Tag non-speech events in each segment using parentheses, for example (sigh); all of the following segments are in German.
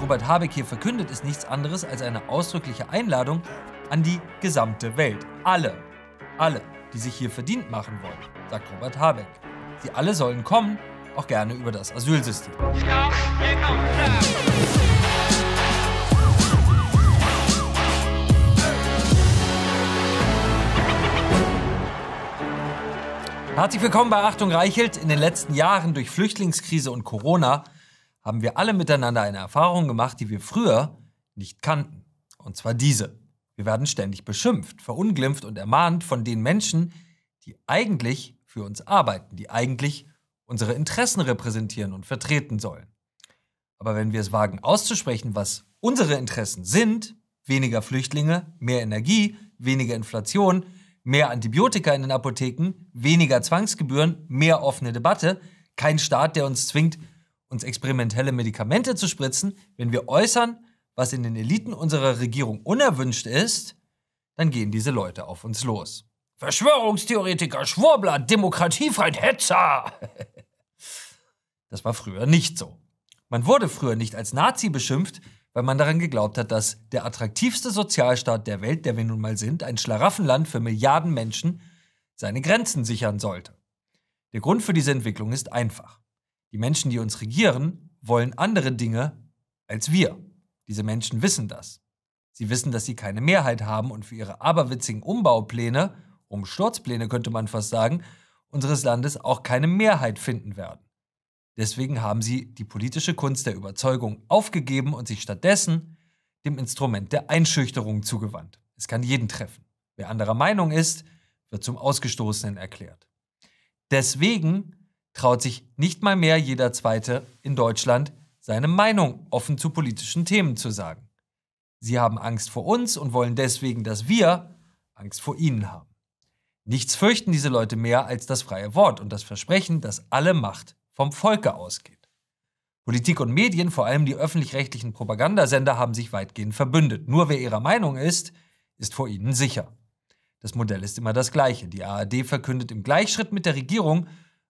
Robert Habeck hier verkündet, ist nichts anderes als eine ausdrückliche Einladung an die gesamte Welt. Alle, alle, die sich hier verdient machen wollen, sagt Robert Habeck. Sie alle sollen kommen, auch gerne über das Asylsystem. Herzlich willkommen bei Achtung Reichelt. In den letzten Jahren durch Flüchtlingskrise und Corona haben wir alle miteinander eine Erfahrung gemacht, die wir früher nicht kannten. Und zwar diese. Wir werden ständig beschimpft, verunglimpft und ermahnt von den Menschen, die eigentlich für uns arbeiten, die eigentlich unsere Interessen repräsentieren und vertreten sollen. Aber wenn wir es wagen auszusprechen, was unsere Interessen sind, weniger Flüchtlinge, mehr Energie, weniger Inflation, mehr Antibiotika in den Apotheken, weniger Zwangsgebühren, mehr offene Debatte, kein Staat, der uns zwingt, uns experimentelle Medikamente zu spritzen, wenn wir äußern, was in den Eliten unserer Regierung unerwünscht ist, dann gehen diese Leute auf uns los. Verschwörungstheoretiker, Schwurbler, Demokratiefeind, Hetzer! (laughs) das war früher nicht so. Man wurde früher nicht als Nazi beschimpft, weil man daran geglaubt hat, dass der attraktivste Sozialstaat der Welt, der wir nun mal sind, ein Schlaraffenland für Milliarden Menschen, seine Grenzen sichern sollte. Der Grund für diese Entwicklung ist einfach. Die Menschen, die uns regieren, wollen andere Dinge als wir. Diese Menschen wissen das. Sie wissen, dass sie keine Mehrheit haben und für ihre aberwitzigen Umbaupläne, Umsturzpläne könnte man fast sagen, unseres Landes auch keine Mehrheit finden werden. Deswegen haben sie die politische Kunst der Überzeugung aufgegeben und sich stattdessen dem Instrument der Einschüchterung zugewandt. Es kann jeden treffen. Wer anderer Meinung ist, wird zum Ausgestoßenen erklärt. Deswegen traut sich nicht mal mehr jeder Zweite in Deutschland, seine Meinung offen zu politischen Themen zu sagen. Sie haben Angst vor uns und wollen deswegen, dass wir Angst vor ihnen haben. Nichts fürchten diese Leute mehr als das freie Wort und das Versprechen, dass alle Macht vom Volke ausgeht. Politik und Medien, vor allem die öffentlich-rechtlichen Propagandasender, haben sich weitgehend verbündet. Nur wer ihrer Meinung ist, ist vor ihnen sicher. Das Modell ist immer das gleiche. Die ARD verkündet im Gleichschritt mit der Regierung,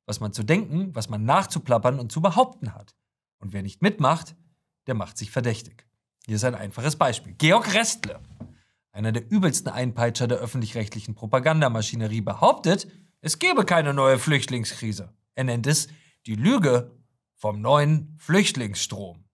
was man zu denken, was man nachzuplappern und zu behaupten hat. Und wer nicht mitmacht, der macht sich verdächtig. Hier ist ein einfaches Beispiel. Georg Restle, einer der übelsten Einpeitscher der öffentlich-rechtlichen Propagandamaschinerie, behauptet, es gebe keine neue Flüchtlingskrise. Er nennt es die Lüge vom neuen Flüchtlingsstrom.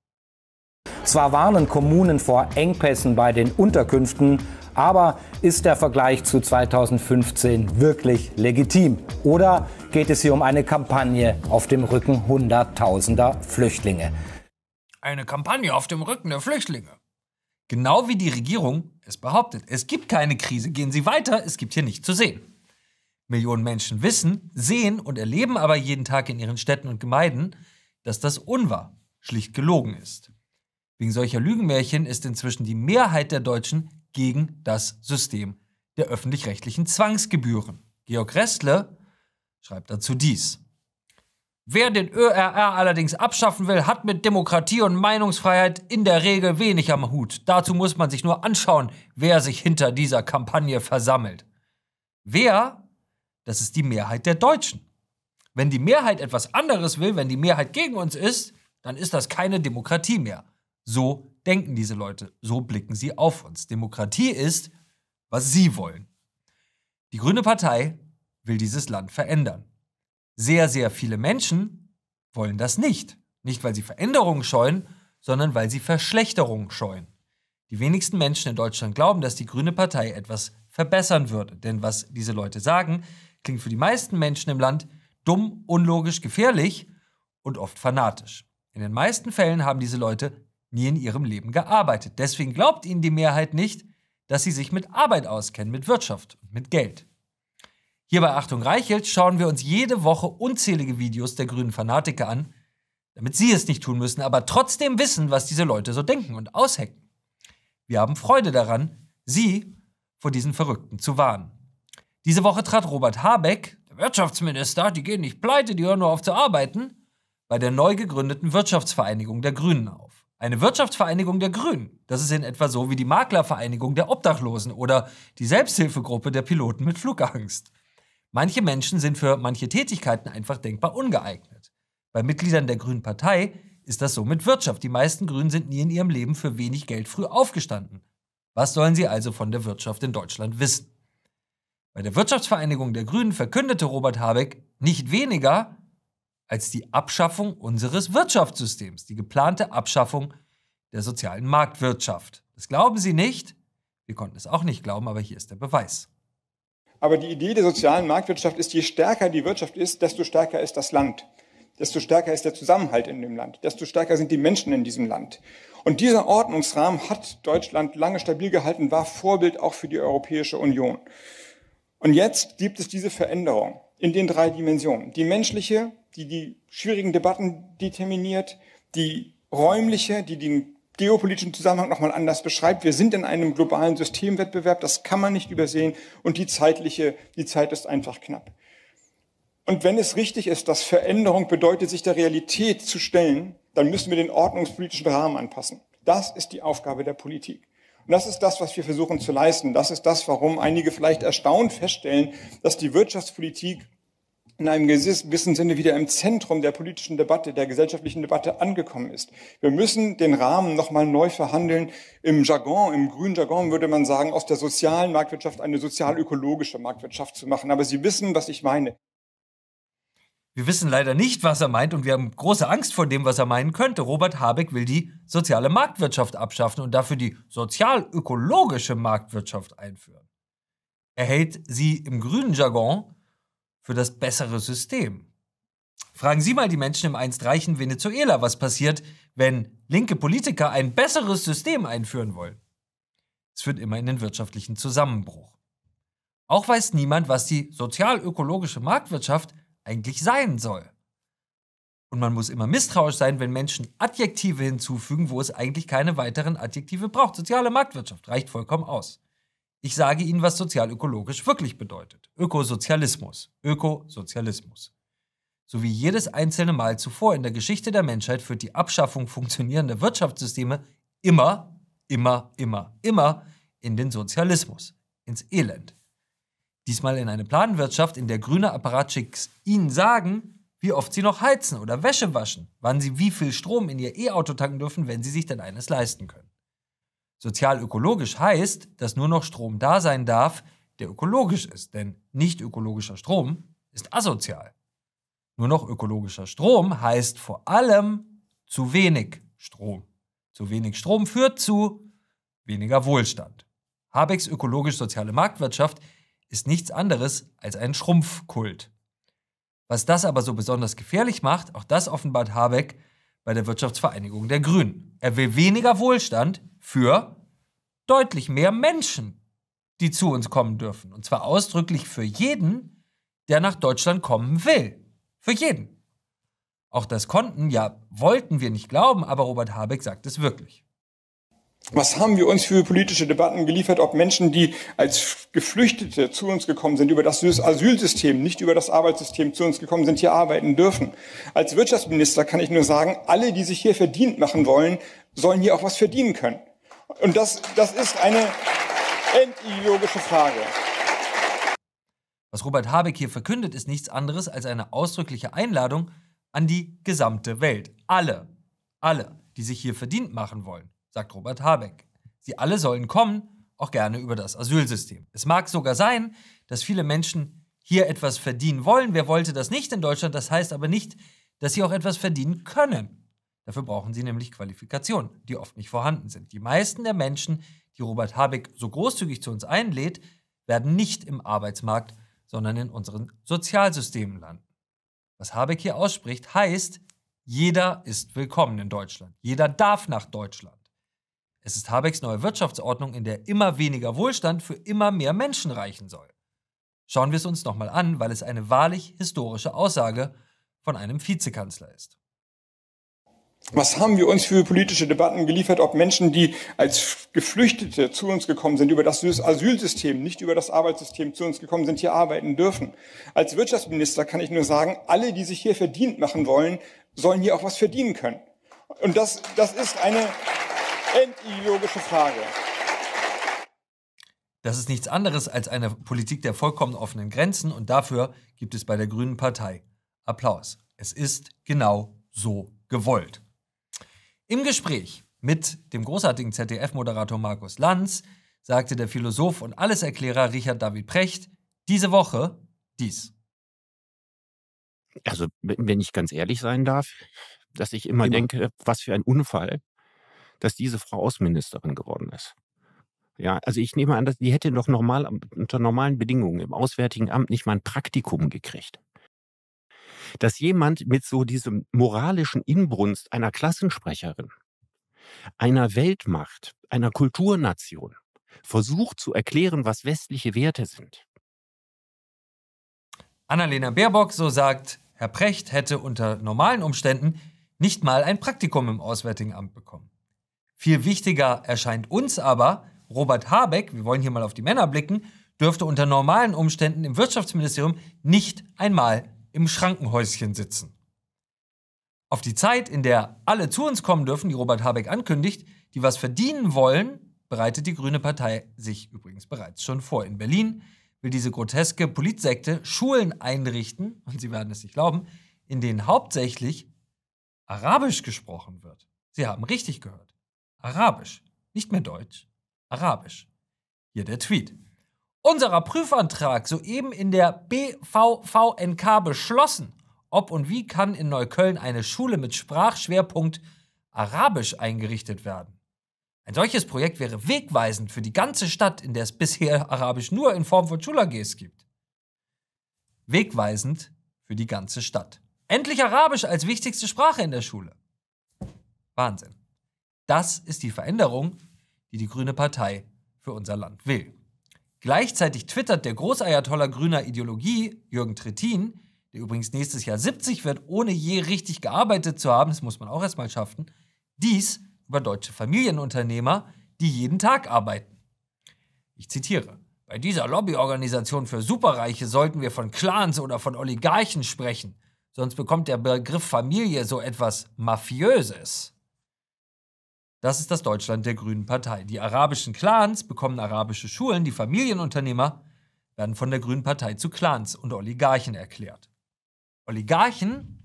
Zwar warnen Kommunen vor Engpässen bei den Unterkünften, aber ist der Vergleich zu 2015 wirklich legitim? Oder geht es hier um eine Kampagne auf dem Rücken Hunderttausender Flüchtlinge? Eine Kampagne auf dem Rücken der Flüchtlinge. Genau wie die Regierung es behauptet. Es gibt keine Krise. Gehen Sie weiter, es gibt hier nichts zu sehen. Millionen Menschen wissen, sehen und erleben aber jeden Tag in ihren Städten und Gemeinden, dass das unwahr, schlicht gelogen ist. Wegen solcher Lügenmärchen ist inzwischen die Mehrheit der Deutschen gegen das System der öffentlich-rechtlichen Zwangsgebühren. Georg Restle schreibt dazu dies. Wer den ÖRR allerdings abschaffen will, hat mit Demokratie und Meinungsfreiheit in der Regel wenig am Hut. Dazu muss man sich nur anschauen, wer sich hinter dieser Kampagne versammelt. Wer das ist die Mehrheit der Deutschen. Wenn die Mehrheit etwas anderes will, wenn die Mehrheit gegen uns ist, dann ist das keine Demokratie mehr. So denken diese Leute, so blicken sie auf uns. Demokratie ist, was sie wollen. Die Grüne Partei will dieses Land verändern. Sehr, sehr viele Menschen wollen das nicht. Nicht, weil sie Veränderungen scheuen, sondern weil sie Verschlechterungen scheuen. Die wenigsten Menschen in Deutschland glauben, dass die Grüne Partei etwas verbessern würde. Denn was diese Leute sagen, klingt für die meisten Menschen im Land dumm, unlogisch, gefährlich und oft fanatisch. In den meisten Fällen haben diese Leute nie in ihrem Leben gearbeitet. Deswegen glaubt ihnen die Mehrheit nicht, dass sie sich mit Arbeit auskennen, mit Wirtschaft und mit Geld. Hier bei Achtung Reichelt schauen wir uns jede Woche unzählige Videos der grünen Fanatiker an, damit sie es nicht tun müssen, aber trotzdem wissen, was diese Leute so denken und aushecken. Wir haben Freude daran, sie vor diesen Verrückten zu warnen. Diese Woche trat Robert Habeck, der Wirtschaftsminister, die gehen nicht pleite, die hören nur auf zu arbeiten, bei der neu gegründeten Wirtschaftsvereinigung der Grünen auf. Eine Wirtschaftsvereinigung der Grünen. Das ist in etwa so wie die Maklervereinigung der Obdachlosen oder die Selbsthilfegruppe der Piloten mit Flugangst. Manche Menschen sind für manche Tätigkeiten einfach denkbar ungeeignet. Bei Mitgliedern der Grünen Partei ist das so mit Wirtschaft. Die meisten Grünen sind nie in ihrem Leben für wenig Geld früh aufgestanden. Was sollen sie also von der Wirtschaft in Deutschland wissen? Bei der Wirtschaftsvereinigung der Grünen verkündete Robert Habeck nicht weniger als die Abschaffung unseres Wirtschaftssystems, die geplante Abschaffung der sozialen Marktwirtschaft. Das glauben Sie nicht? Wir konnten es auch nicht glauben, aber hier ist der Beweis. Aber die Idee der sozialen Marktwirtschaft ist, je stärker die Wirtschaft ist, desto stärker ist das Land. Desto stärker ist der Zusammenhalt in dem Land. Desto stärker sind die Menschen in diesem Land. Und dieser Ordnungsrahmen hat Deutschland lange stabil gehalten, war Vorbild auch für die Europäische Union. Und jetzt gibt es diese Veränderung in den drei Dimensionen. Die menschliche, die die schwierigen Debatten determiniert, die räumliche, die den geopolitischen Zusammenhang nochmal anders beschreibt. Wir sind in einem globalen Systemwettbewerb, das kann man nicht übersehen. Und die zeitliche, die Zeit ist einfach knapp. Und wenn es richtig ist, dass Veränderung bedeutet, sich der Realität zu stellen, dann müssen wir den ordnungspolitischen Rahmen anpassen. Das ist die Aufgabe der Politik. Und das ist das, was wir versuchen zu leisten. Das ist das, warum einige vielleicht erstaunt feststellen, dass die Wirtschaftspolitik in einem gewissen Sinne wieder im Zentrum der politischen Debatte, der gesellschaftlichen Debatte angekommen ist. Wir müssen den Rahmen nochmal neu verhandeln. Im Jargon, im grünen Jargon würde man sagen, aus der sozialen Marktwirtschaft eine sozial-ökologische Marktwirtschaft zu machen. Aber Sie wissen, was ich meine. Wir wissen leider nicht, was er meint und wir haben große Angst vor dem, was er meinen könnte. Robert Habeck will die soziale Marktwirtschaft abschaffen und dafür die sozial-ökologische Marktwirtschaft einführen. Er hält sie im grünen Jargon für das bessere System. Fragen Sie mal die Menschen im einst reichen Venezuela, was passiert, wenn linke Politiker ein besseres System einführen wollen. Es führt immer in den wirtschaftlichen Zusammenbruch. Auch weiß niemand, was die sozial-ökologische Marktwirtschaft eigentlich sein soll. Und man muss immer misstrauisch sein, wenn Menschen Adjektive hinzufügen, wo es eigentlich keine weiteren Adjektive braucht. Soziale Marktwirtschaft reicht vollkommen aus. Ich sage Ihnen, was sozialökologisch wirklich bedeutet. Ökosozialismus. Ökosozialismus. So wie jedes einzelne Mal zuvor in der Geschichte der Menschheit führt die Abschaffung funktionierender Wirtschaftssysteme immer, immer, immer, immer in den Sozialismus, ins Elend. Diesmal in eine Planwirtschaft, in der grüne Apparatschicks Ihnen sagen, wie oft Sie noch heizen oder Wäsche waschen, wann Sie wie viel Strom in Ihr E-Auto tanken dürfen, wenn Sie sich denn eines leisten können. Sozial-ökologisch heißt, dass nur noch Strom da sein darf, der ökologisch ist, denn nicht ökologischer Strom ist asozial. Nur noch ökologischer Strom heißt vor allem zu wenig Strom. Zu wenig Strom führt zu weniger Wohlstand. Habecks ökologisch-soziale Marktwirtschaft ist nichts anderes als ein Schrumpfkult. Was das aber so besonders gefährlich macht, auch das offenbart Habeck bei der Wirtschaftsvereinigung der Grünen. Er will weniger Wohlstand für deutlich mehr Menschen, die zu uns kommen dürfen. Und zwar ausdrücklich für jeden, der nach Deutschland kommen will. Für jeden. Auch das konnten, ja, wollten wir nicht glauben, aber Robert Habeck sagt es wirklich. Was haben wir uns für politische Debatten geliefert, ob Menschen, die als Geflüchtete zu uns gekommen sind, über das Asylsystem, nicht über das Arbeitssystem zu uns gekommen sind, hier arbeiten dürfen? Als Wirtschaftsminister kann ich nur sagen, alle, die sich hier verdient machen wollen, sollen hier auch was verdienen können. Und das, das ist eine entideologische Frage. Was Robert Habeck hier verkündet, ist nichts anderes als eine ausdrückliche Einladung an die gesamte Welt. Alle, alle, die sich hier verdient machen wollen sagt Robert Habeck. Sie alle sollen kommen, auch gerne über das Asylsystem. Es mag sogar sein, dass viele Menschen hier etwas verdienen wollen. Wer wollte das nicht in Deutschland? Das heißt aber nicht, dass sie auch etwas verdienen können. Dafür brauchen sie nämlich Qualifikationen, die oft nicht vorhanden sind. Die meisten der Menschen, die Robert Habeck so großzügig zu uns einlädt, werden nicht im Arbeitsmarkt, sondern in unseren Sozialsystemen landen. Was Habeck hier ausspricht, heißt, jeder ist willkommen in Deutschland. Jeder darf nach Deutschland. Es ist Habecks neue Wirtschaftsordnung, in der immer weniger Wohlstand für immer mehr Menschen reichen soll. Schauen wir es uns nochmal an, weil es eine wahrlich historische Aussage von einem Vizekanzler ist. Was haben wir uns für politische Debatten geliefert, ob Menschen, die als Geflüchtete zu uns gekommen sind, über das Asylsystem, nicht über das Arbeitssystem zu uns gekommen sind, hier arbeiten dürfen? Als Wirtschaftsminister kann ich nur sagen, alle, die sich hier verdient machen wollen, sollen hier auch was verdienen können. Und das, das ist eine, entideologische Frage. Das ist nichts anderes als eine Politik der vollkommen offenen Grenzen und dafür gibt es bei der Grünen Partei Applaus. Es ist genau so gewollt. Im Gespräch mit dem großartigen ZDF-Moderator Markus Lanz sagte der Philosoph und Alleserklärer Richard David Precht diese Woche dies. Also, wenn ich ganz ehrlich sein darf, dass ich immer, immer. denke, was für ein Unfall, dass diese Frau Außenministerin geworden ist. Ja, also ich nehme an, dass die hätte doch normal unter normalen Bedingungen im Auswärtigen Amt nicht mal ein Praktikum gekriegt. Dass jemand mit so diesem moralischen Inbrunst einer Klassensprecherin, einer Weltmacht, einer Kulturnation versucht zu erklären, was westliche Werte sind. Annalena Baerbock, so sagt Herr Precht, hätte unter normalen Umständen nicht mal ein Praktikum im Auswärtigen Amt bekommen. Viel wichtiger erscheint uns aber, Robert Habeck, wir wollen hier mal auf die Männer blicken, dürfte unter normalen Umständen im Wirtschaftsministerium nicht einmal im Schrankenhäuschen sitzen. Auf die Zeit, in der alle zu uns kommen dürfen, die Robert Habeck ankündigt, die was verdienen wollen, bereitet die Grüne Partei sich übrigens bereits schon vor. In Berlin will diese groteske Politsekte Schulen einrichten, und Sie werden es nicht glauben, in denen hauptsächlich Arabisch gesprochen wird. Sie haben richtig gehört. Arabisch, nicht mehr Deutsch, Arabisch. Hier der Tweet. Unserer Prüfantrag soeben in der BVVNK beschlossen. Ob und wie kann in Neukölln eine Schule mit Sprachschwerpunkt Arabisch eingerichtet werden? Ein solches Projekt wäre wegweisend für die ganze Stadt, in der es bisher Arabisch nur in Form von Schulages gibt. Wegweisend für die ganze Stadt. Endlich Arabisch als wichtigste Sprache in der Schule. Wahnsinn. Das ist die Veränderung, die die Grüne Partei für unser Land will. Gleichzeitig twittert der Großayatollah grüner Ideologie, Jürgen Trittin, der übrigens nächstes Jahr 70 wird, ohne je richtig gearbeitet zu haben, das muss man auch erstmal schaffen, dies über deutsche Familienunternehmer, die jeden Tag arbeiten. Ich zitiere. Bei dieser Lobbyorganisation für Superreiche sollten wir von Clans oder von Oligarchen sprechen, sonst bekommt der Begriff Familie so etwas Mafiöses. Das ist das Deutschland der Grünen Partei. Die arabischen Clans bekommen arabische Schulen, die Familienunternehmer werden von der Grünen Partei zu Clans und Oligarchen erklärt. Oligarchen,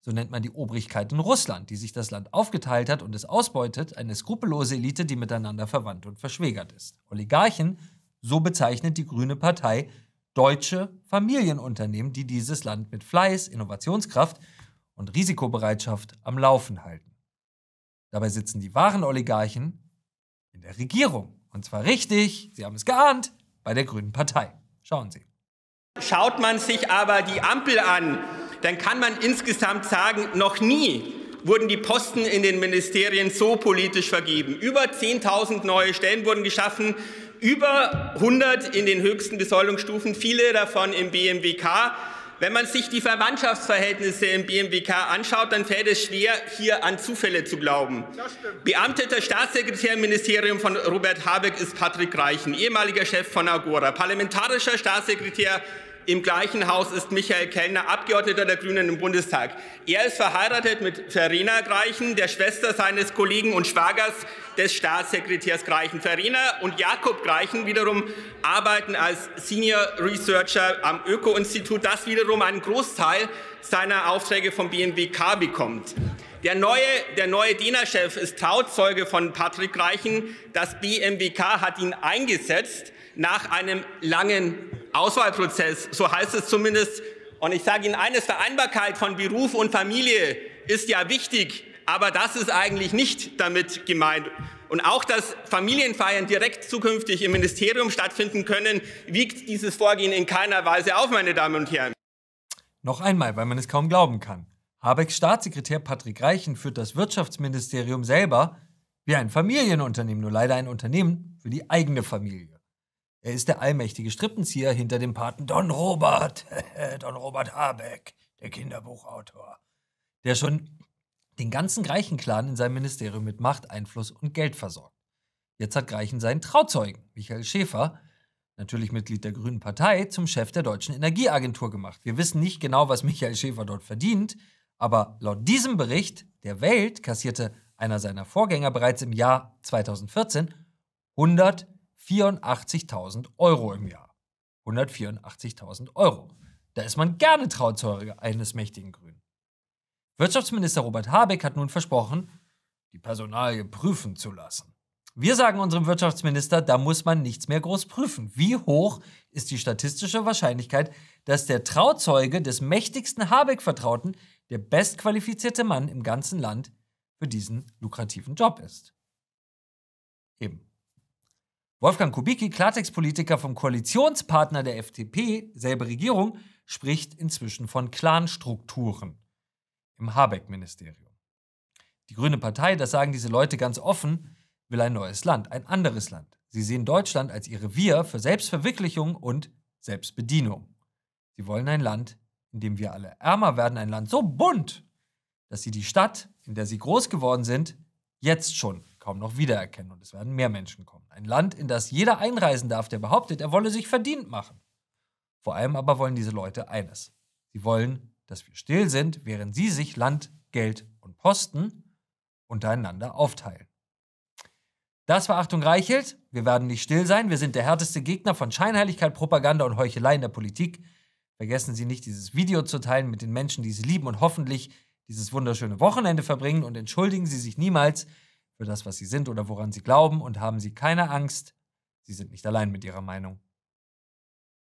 so nennt man die Obrigkeit in Russland, die sich das Land aufgeteilt hat und es ausbeutet, eine skrupellose Elite, die miteinander verwandt und verschwägert ist. Oligarchen, so bezeichnet die Grüne Partei deutsche Familienunternehmen, die dieses Land mit Fleiß, Innovationskraft und Risikobereitschaft am Laufen halten. Dabei sitzen die wahren Oligarchen in der Regierung. Und zwar richtig, Sie haben es geahnt, bei der Grünen Partei. Schauen Sie. Schaut man sich aber die Ampel an, dann kann man insgesamt sagen, noch nie wurden die Posten in den Ministerien so politisch vergeben. Über 10.000 neue Stellen wurden geschaffen, über 100 in den höchsten Besoldungsstufen, viele davon im BMWK. Wenn man sich die Verwandtschaftsverhältnisse im BMWK anschaut, dann fällt es schwer, hier an Zufälle zu glauben. Beamteter Staatssekretär im Ministerium von Robert Habeck ist Patrick Reichen, ehemaliger Chef von Agora. Parlamentarischer Staatssekretär im gleichen Haus ist Michael Kellner, Abgeordneter der Grünen im Bundestag. Er ist verheiratet mit Verena Greichen, der Schwester seines Kollegen und Schwagers des Staatssekretärs Greichen. Verena und Jakob Greichen wiederum arbeiten als Senior Researcher am Öko-Institut, das wiederum einen Großteil seiner Aufträge vom BMWK bekommt. Der neue, der neue DENA-Chef ist Trauzeuge von Patrick Greichen. Das BMWK hat ihn eingesetzt nach einem langen Auswahlprozess, so heißt es zumindest. Und ich sage Ihnen eines, Vereinbarkeit von Beruf und Familie ist ja wichtig, aber das ist eigentlich nicht damit gemeint. Und auch, dass Familienfeiern direkt zukünftig im Ministerium stattfinden können, wiegt dieses Vorgehen in keiner Weise auf, meine Damen und Herren. Noch einmal, weil man es kaum glauben kann. Habecks Staatssekretär Patrick Reichen führt das Wirtschaftsministerium selber wie ein Familienunternehmen, nur leider ein Unternehmen für die eigene Familie. Er ist der allmächtige Strippenzieher hinter dem Paten Don Robert, (laughs) Don Robert Habeck, der Kinderbuchautor, der schon den ganzen Greichen-Clan in seinem Ministerium mit Macht, Einfluss und Geld versorgt. Jetzt hat Greichen seinen Trauzeugen, Michael Schäfer, natürlich Mitglied der Grünen Partei, zum Chef der Deutschen Energieagentur gemacht. Wir wissen nicht genau, was Michael Schäfer dort verdient, aber laut diesem Bericht der Welt kassierte einer seiner Vorgänger bereits im Jahr 2014 100 184.000 Euro im Jahr. 184.000 Euro. Da ist man gerne Trauzeuge eines mächtigen Grünen. Wirtschaftsminister Robert Habeck hat nun versprochen, die Personalie prüfen zu lassen. Wir sagen unserem Wirtschaftsminister, da muss man nichts mehr groß prüfen. Wie hoch ist die statistische Wahrscheinlichkeit, dass der Trauzeuge des mächtigsten Habeck-Vertrauten der bestqualifizierte Mann im ganzen Land für diesen lukrativen Job ist? Eben. Wolfgang Kubicki, Klartext-Politiker vom Koalitionspartner der FDP, selbe Regierung, spricht inzwischen von Clanstrukturen im Habeck-Ministerium. Die Grüne Partei, das sagen diese Leute ganz offen, will ein neues Land, ein anderes Land. Sie sehen Deutschland als ihr Revier für Selbstverwirklichung und Selbstbedienung. Sie wollen ein Land, in dem wir alle ärmer werden, ein Land so bunt, dass sie die Stadt, in der sie groß geworden sind, jetzt schon kaum noch wiedererkennen und es werden mehr Menschen kommen. Ein Land, in das jeder einreisen darf, der behauptet, er wolle sich verdient machen. Vor allem aber wollen diese Leute eines. Sie wollen, dass wir still sind, während sie sich Land, Geld und Posten untereinander aufteilen. Das war Achtung Reichelt. Wir werden nicht still sein. Wir sind der härteste Gegner von Scheinheiligkeit, Propaganda und Heuchelei in der Politik. Vergessen Sie nicht, dieses Video zu teilen mit den Menschen, die Sie lieben und hoffentlich dieses wunderschöne Wochenende verbringen und entschuldigen Sie sich niemals für das, was Sie sind oder woran Sie glauben und haben Sie keine Angst. Sie sind nicht allein mit Ihrer Meinung.